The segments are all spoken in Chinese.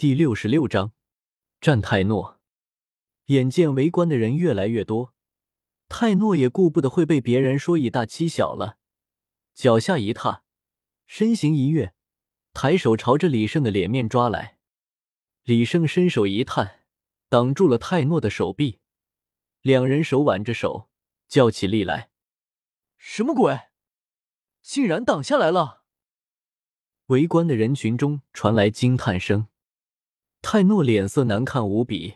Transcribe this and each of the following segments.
第六十六章，战泰诺。眼见围观的人越来越多，泰诺也顾不得会被别人说以大欺小了，脚下一踏，身形一跃，抬手朝着李胜的脸面抓来。李胜伸手一探，挡住了泰诺的手臂，两人手挽着手，较起力来。什么鬼？竟然挡下来了！围观的人群中传来惊叹声。泰诺脸色难看无比，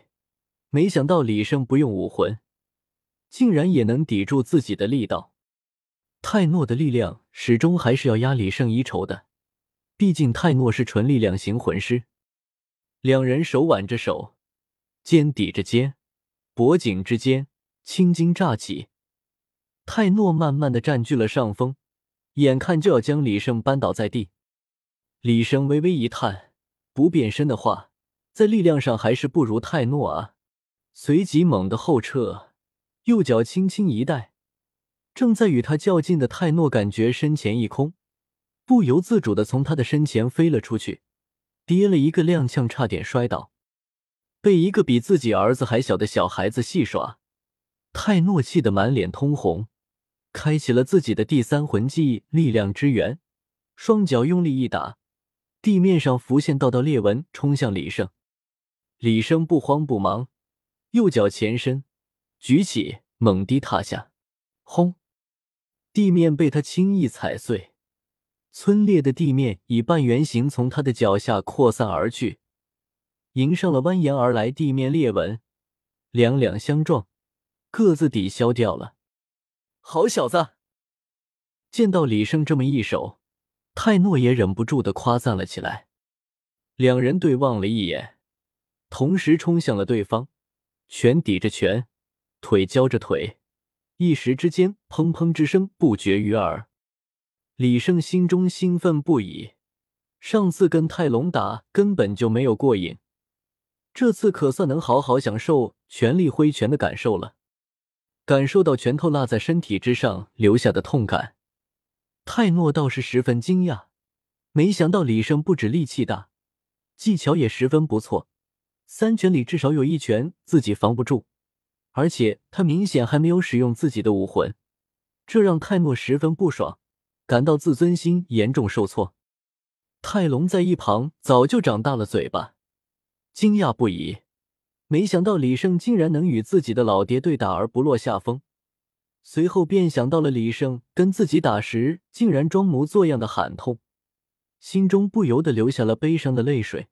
没想到李胜不用武魂，竟然也能抵住自己的力道。泰诺的力量始终还是要压李胜一筹的，毕竟泰诺是纯力量型魂师。两人手挽着手，肩抵着肩，脖颈之间青筋乍起。泰诺慢慢的占据了上风，眼看就要将李胜扳倒在地。李胜微微一叹，不变身的话。在力量上还是不如泰诺啊！随即猛地后撤，右脚轻轻一带，正在与他较劲的泰诺感觉身前一空，不由自主的从他的身前飞了出去，跌了一个踉跄，差点摔倒。被一个比自己儿子还小的小孩子戏耍，泰诺气得满脸通红，开启了自己的第三魂技力量之源，双脚用力一打，地面上浮现道道裂纹，冲向李胜。李生不慌不忙，右脚前伸，举起，猛地踏下，轰！地面被他轻易踩碎，皴裂的地面以半圆形从他的脚下扩散而去，迎上了蜿蜒而来地面裂纹，两两相撞，各自抵消掉了。好小子！见到李胜这么一手，泰诺也忍不住的夸赞了起来。两人对望了一眼。同时冲向了对方，拳抵着拳，腿交着腿，一时之间，砰砰之声不绝于耳。李胜心中兴奋不已，上次跟泰隆打根本就没有过瘾，这次可算能好好享受全力挥拳的感受了。感受到拳头落在身体之上留下的痛感，泰诺倒是十分惊讶，没想到李胜不止力气大，技巧也十分不错。三拳里至少有一拳自己防不住，而且他明显还没有使用自己的武魂，这让泰诺十分不爽，感到自尊心严重受挫。泰隆在一旁早就长大了嘴巴，惊讶不已，没想到李胜竟然能与自己的老爹对打而不落下风。随后便想到了李胜跟自己打时竟然装模作样的喊痛，心中不由得流下了悲伤的泪水。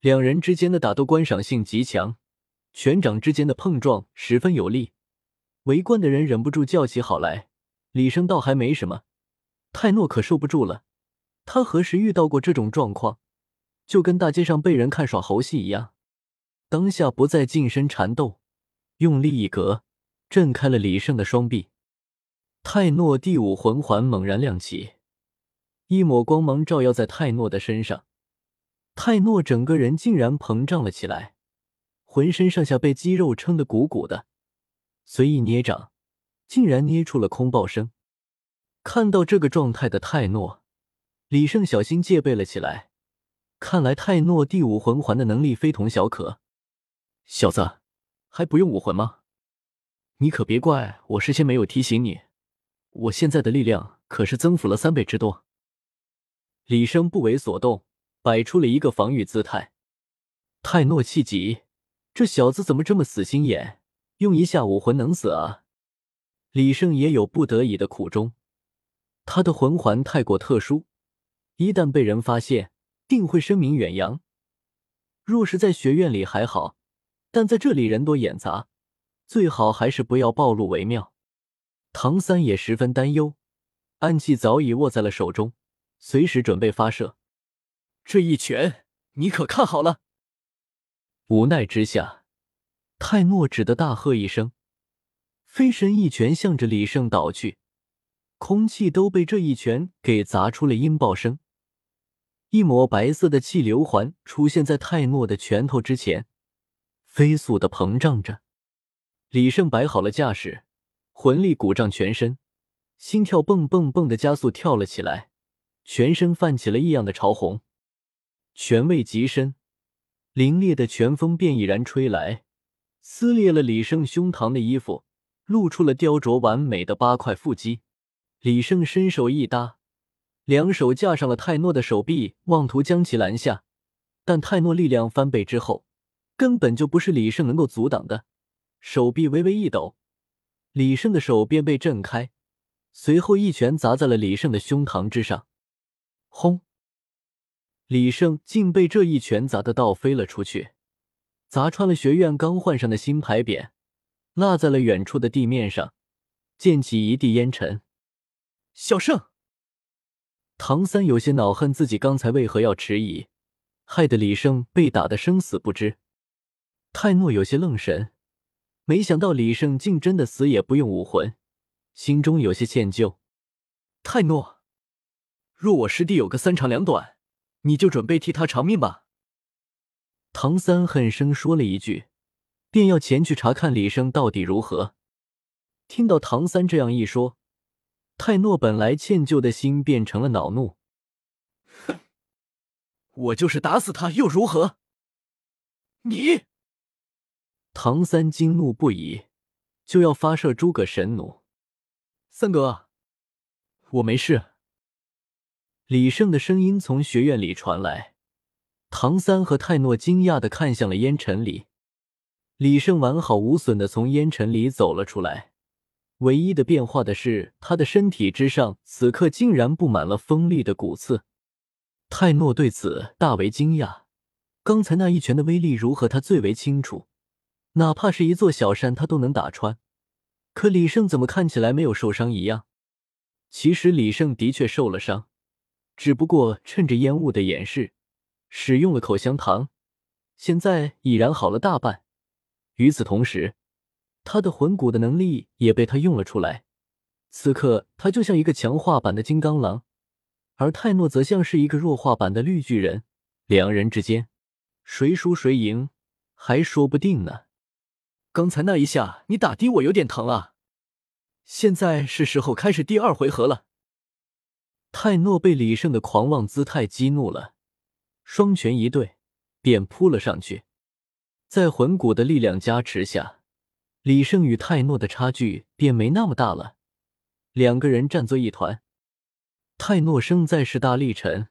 两人之间的打斗观赏性极强，拳掌之间的碰撞十分有力，围观的人忍不住叫起好来。李生倒还没什么，泰诺可受不住了。他何时遇到过这种状况？就跟大街上被人看耍猴戏一样。当下不再近身缠斗，用力一格，震开了李胜的双臂。泰诺第五魂环猛然亮起，一抹光芒照耀在泰诺的身上。泰诺整个人竟然膨胀了起来，浑身上下被肌肉撑得鼓鼓的，随意捏掌，竟然捏出了空爆声。看到这个状态的泰诺，李胜小心戒备了起来。看来泰诺第五魂环的能力非同小可。小子，还不用武魂吗？你可别怪我事先没有提醒你，我现在的力量可是增幅了三倍之多。李生不为所动。摆出了一个防御姿态，泰诺气急，这小子怎么这么死心眼，用一下武魂能死啊？李胜也有不得已的苦衷，他的魂环太过特殊，一旦被人发现，定会声名远扬。若是在学院里还好，但在这里人多眼杂，最好还是不要暴露为妙。唐三也十分担忧，暗器早已握在了手中，随时准备发射。这一拳，你可看好了！无奈之下，泰诺只得大喝一声，飞身一拳向着李胜倒去，空气都被这一拳给砸出了音爆声。一抹白色的气流环出现在泰诺的拳头之前，飞速的膨胀着。李胜摆好了架势，魂力鼓胀全身，心跳蹦蹦蹦的加速跳了起来，全身泛起了异样的潮红。拳位极深，凛冽的拳风便已然吹来，撕裂了李胜胸膛的衣服，露出了雕琢完美的八块腹肌。李胜伸手一搭，两手架上了泰诺的手臂，妄图将其拦下。但泰诺力量翻倍之后，根本就不是李胜能够阻挡的。手臂微微一抖，李胜的手便被震开，随后一拳砸在了李胜的胸膛之上。轰！李胜竟被这一拳砸得倒飞了出去，砸穿了学院刚换上的新牌匾，落在了远处的地面上，溅起一地烟尘。小胜，唐三有些恼恨自己刚才为何要迟疑，害得李胜被打得生死不知。泰诺有些愣神，没想到李胜竟真的死也不用武魂，心中有些歉疚。泰诺，若我师弟有个三长两短，你就准备替他偿命吧。唐三恨声说了一句，便要前去查看李生到底如何。听到唐三这样一说。泰诺本来歉疚的心变成了恼怒。哼，我就是打死他又如何？你！唐三惊怒不已，就要发射诸葛神弩。三哥，我没事。李胜的声音从学院里传来。唐三和泰诺惊讶的看向了烟尘里，李胜完好无损的从烟尘里走了出来。唯一的变化的是，他的身体之上此刻竟然布满了锋利的骨刺。泰诺对此大为惊讶。刚才那一拳的威力如何，他最为清楚。哪怕是一座小山，他都能打穿。可李胜怎么看起来没有受伤一样？其实李胜的确受了伤，只不过趁着烟雾的掩饰，使用了口香糖，现在已然好了大半。与此同时，他的魂骨的能力也被他用了出来，此刻他就像一个强化版的金刚狼，而泰诺则像是一个弱化版的绿巨人。两人之间，谁输谁赢还说不定呢。刚才那一下你打的我有点疼啊，现在是时候开始第二回合了。泰诺被李胜的狂妄姿态激怒了，双拳一对，便扑了上去，在魂骨的力量加持下。李胜与泰诺的差距便没那么大了，两个人战作一团。泰诺生在是大力沉，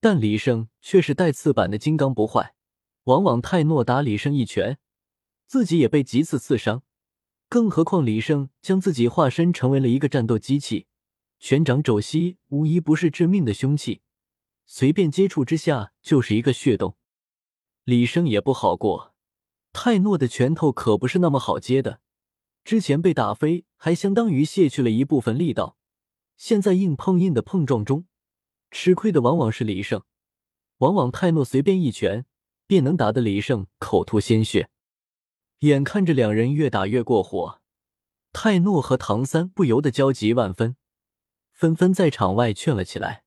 但李胜却是带刺版的金刚不坏。往往泰诺打李胜一拳，自己也被几次刺伤。更何况李胜将自己化身成为了一个战斗机器，拳掌肘膝无一不是致命的凶器，随便接触之下就是一个血洞。李胜也不好过。泰诺的拳头可不是那么好接的，之前被打飞还相当于卸去了一部分力道，现在硬碰硬的碰撞中，吃亏的往往是李胜。往往泰诺随便一拳便能打得李胜口吐鲜血。眼看着两人越打越过火，泰诺和唐三不由得焦急万分，纷纷在场外劝了起来。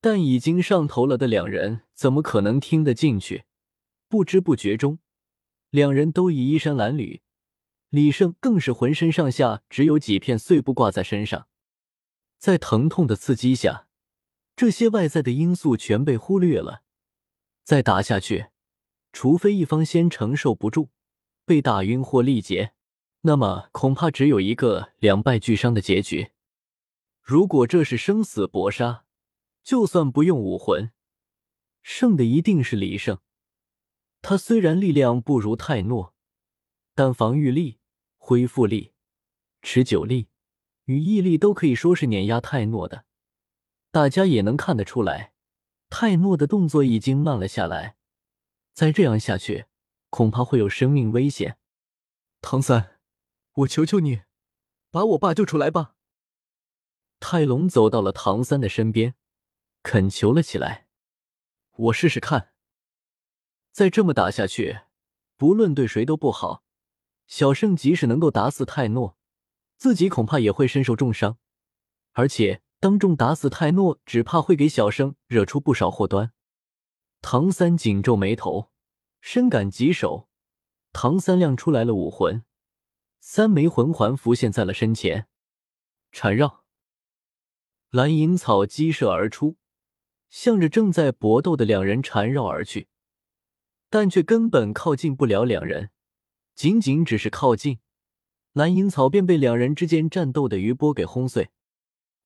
但已经上头了的两人怎么可能听得进去？不知不觉中。两人都已衣衫褴褛，李胜更是浑身上下只有几片碎布挂在身上。在疼痛的刺激下，这些外在的因素全被忽略了。再打下去，除非一方先承受不住，被打晕或力竭，那么恐怕只有一个两败俱伤的结局。如果这是生死搏杀，就算不用武魂，胜的一定是李胜。他虽然力量不如泰诺，但防御力、恢复力、持久力与毅力都可以说是碾压泰诺的。大家也能看得出来，泰诺的动作已经慢了下来。再这样下去，恐怕会有生命危险。唐三，我求求你，把我爸救出来吧！泰隆走到了唐三的身边，恳求了起来：“我试试看。”再这么打下去，不论对谁都不好。小圣即使能够打死泰诺，自己恐怕也会身受重伤，而且当众打死泰诺，只怕会给小胜惹出不少祸端。唐三紧皱眉头，深感棘手。唐三亮出来了武魂，三枚魂环浮现在了身前，缠绕蓝银草激射而出，向着正在搏斗的两人缠绕而去。但却根本靠近不了两人。仅仅只是靠近，蓝银草便被两人之间战斗的余波给轰碎。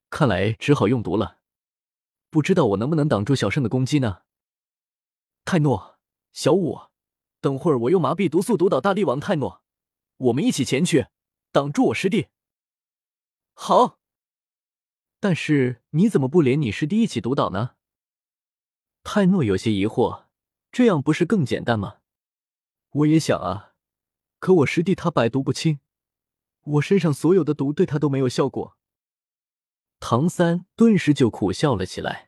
看来只好用毒了，不知道我能不能挡住小圣的攻击呢？泰诺，小五，等会儿我用麻痹毒素毒倒大力王泰诺，我们一起前去，挡住我师弟。好。但是你怎么不连你师弟一起毒倒呢？泰诺有些疑惑，这样不是更简单吗？我也想啊，可我师弟他百毒不侵，我身上所有的毒对他都没有效果。唐三顿时就苦笑了起来。